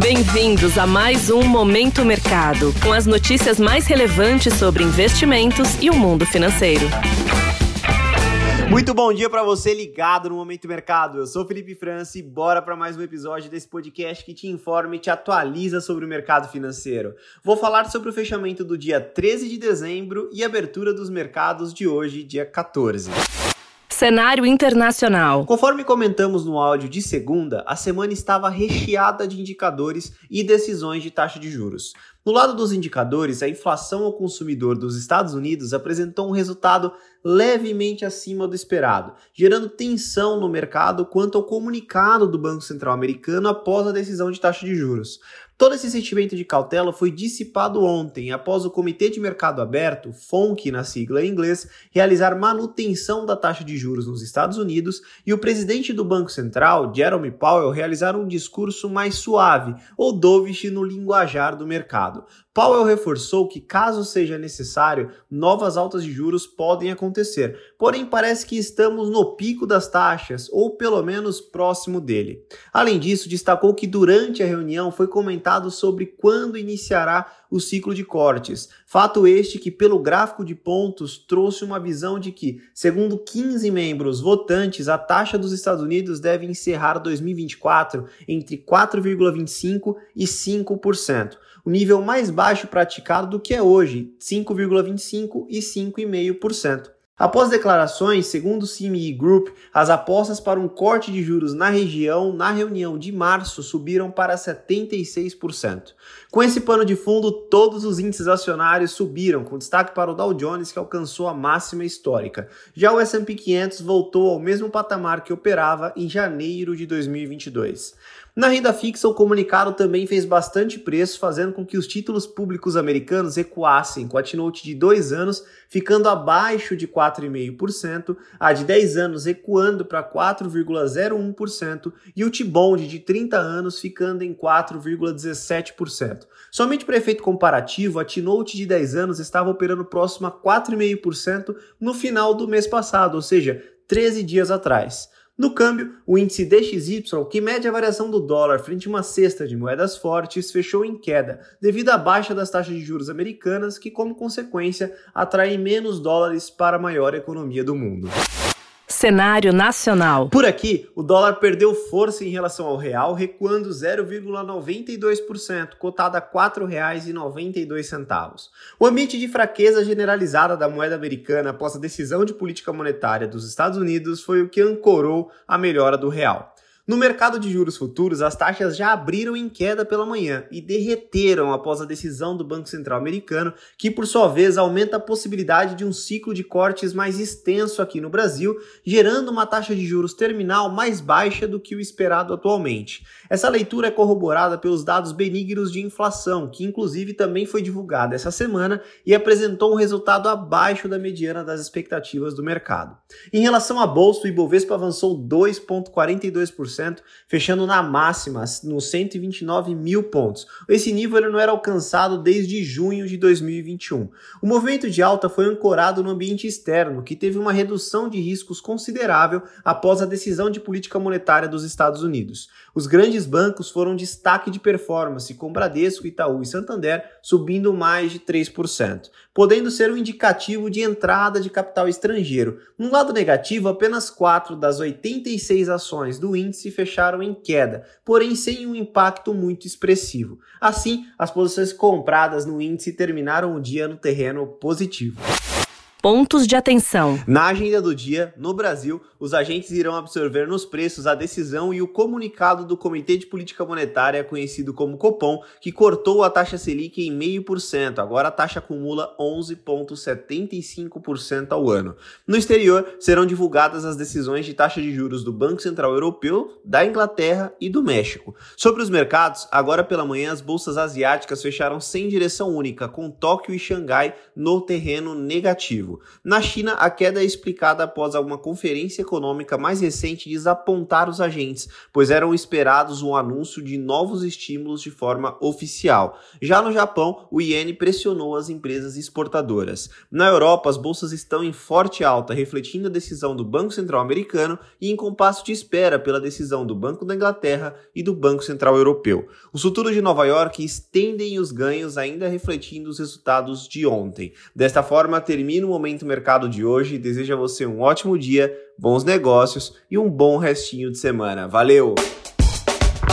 Bem-vindos a mais um Momento Mercado, com as notícias mais relevantes sobre investimentos e o mundo financeiro. Muito bom dia para você ligado no Momento Mercado. Eu sou Felipe França e bora para mais um episódio desse podcast que te informa e te atualiza sobre o mercado financeiro. Vou falar sobre o fechamento do dia 13 de dezembro e abertura dos mercados de hoje, dia 14. Cenário internacional. Conforme comentamos no áudio de segunda, a semana estava recheada de indicadores e decisões de taxa de juros. No lado dos indicadores, a inflação ao consumidor dos Estados Unidos apresentou um resultado levemente acima do esperado, gerando tensão no mercado quanto ao comunicado do Banco Central americano após a decisão de taxa de juros. Todo esse sentimento de cautela foi dissipado ontem, após o Comitê de Mercado Aberto, FONC na sigla em inglês, realizar manutenção da taxa de juros nos Estados Unidos e o presidente do Banco Central, Jerome Powell, realizar um discurso mais suave, ou dovish no linguajar do mercado. Powell reforçou que, caso seja necessário, novas altas de juros podem acontecer, porém parece que estamos no pico das taxas, ou pelo menos próximo dele. Além disso, destacou que durante a reunião foi comentado sobre quando iniciará o ciclo de cortes. Fato este que, pelo gráfico de pontos, trouxe uma visão de que, segundo 15 membros votantes, a taxa dos Estados Unidos deve encerrar 2024 entre 4,25% e 5% o nível mais baixo praticado do que é hoje, 5,25% e 5,5%. Após declarações, segundo o CME Group, as apostas para um corte de juros na região na reunião de março subiram para 76%. Com esse pano de fundo, todos os índices acionários subiram, com destaque para o Dow Jones, que alcançou a máxima histórica. Já o S&P 500 voltou ao mesmo patamar que operava em janeiro de 2022. Na renda fixa, o comunicado também fez bastante preço, fazendo com que os títulos públicos americanos recuassem, com a T-Note de 2 anos ficando abaixo de 4,5%, a de 10 anos recuando para 4,01% e o T-Bond de 30 anos ficando em 4,17%. Somente para efeito comparativo, a T-Note de 10 anos estava operando próximo a 4,5% no final do mês passado, ou seja, 13 dias atrás. No câmbio, o índice DXY, que mede a variação do dólar frente a uma cesta de moedas fortes, fechou em queda, devido à baixa das taxas de juros americanas, que, como consequência, atraem menos dólares para a maior economia do mundo. Cenário nacional. Por aqui, o dólar perdeu força em relação ao real, recuando 0,92%, cotado a R$ 4,92. O ambiente de fraqueza generalizada da moeda americana após a decisão de política monetária dos Estados Unidos foi o que ancorou a melhora do real. No mercado de juros futuros, as taxas já abriram em queda pela manhã e derreteram após a decisão do Banco Central americano, que por sua vez aumenta a possibilidade de um ciclo de cortes mais extenso aqui no Brasil, gerando uma taxa de juros terminal mais baixa do que o esperado atualmente. Essa leitura é corroborada pelos dados benignos de inflação, que inclusive também foi divulgada essa semana e apresentou um resultado abaixo da mediana das expectativas do mercado. Em relação à bolsa, o Ibovespa avançou 2,42% fechando na máxima, nos 129 mil pontos. Esse nível não era alcançado desde junho de 2021. O movimento de alta foi ancorado no ambiente externo, que teve uma redução de riscos considerável após a decisão de política monetária dos Estados Unidos. Os grandes bancos foram destaque de performance, com Bradesco, Itaú e Santander subindo mais de 3%, podendo ser um indicativo de entrada de capital estrangeiro. No lado negativo, apenas 4 das 86 ações do índice fecharam em queda, porém sem um impacto muito expressivo. Assim, as posições compradas no índice terminaram o dia no terreno positivo. Pontos de atenção. Na agenda do dia, no Brasil, os agentes irão absorver nos preços a decisão e o comunicado do Comitê de Política Monetária, conhecido como Copom, que cortou a taxa Selic em 0,5%. Agora a taxa acumula 11,75% ao ano. No exterior, serão divulgadas as decisões de taxa de juros do Banco Central Europeu, da Inglaterra e do México. Sobre os mercados, agora pela manhã as bolsas asiáticas fecharam sem direção única, com Tóquio e Xangai no terreno negativo. Na China, a queda é explicada após uma conferência econômica mais recente desapontar os agentes, pois eram esperados um anúncio de novos estímulos de forma oficial. Já no Japão, o iene pressionou as empresas exportadoras. Na Europa, as bolsas estão em forte alta, refletindo a decisão do Banco Central americano e em compasso de espera pela decisão do Banco da Inglaterra e do Banco Central Europeu. Os futuros de Nova York estendem os ganhos, ainda refletindo os resultados de ontem. Desta forma, termina o Momento Mercado de hoje. Desejo a você um ótimo dia, bons negócios e um bom restinho de semana. Valeu!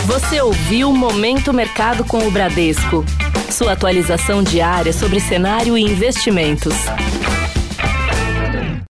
Você ouviu Momento Mercado com o Bradesco. Sua atualização diária sobre cenário e investimentos.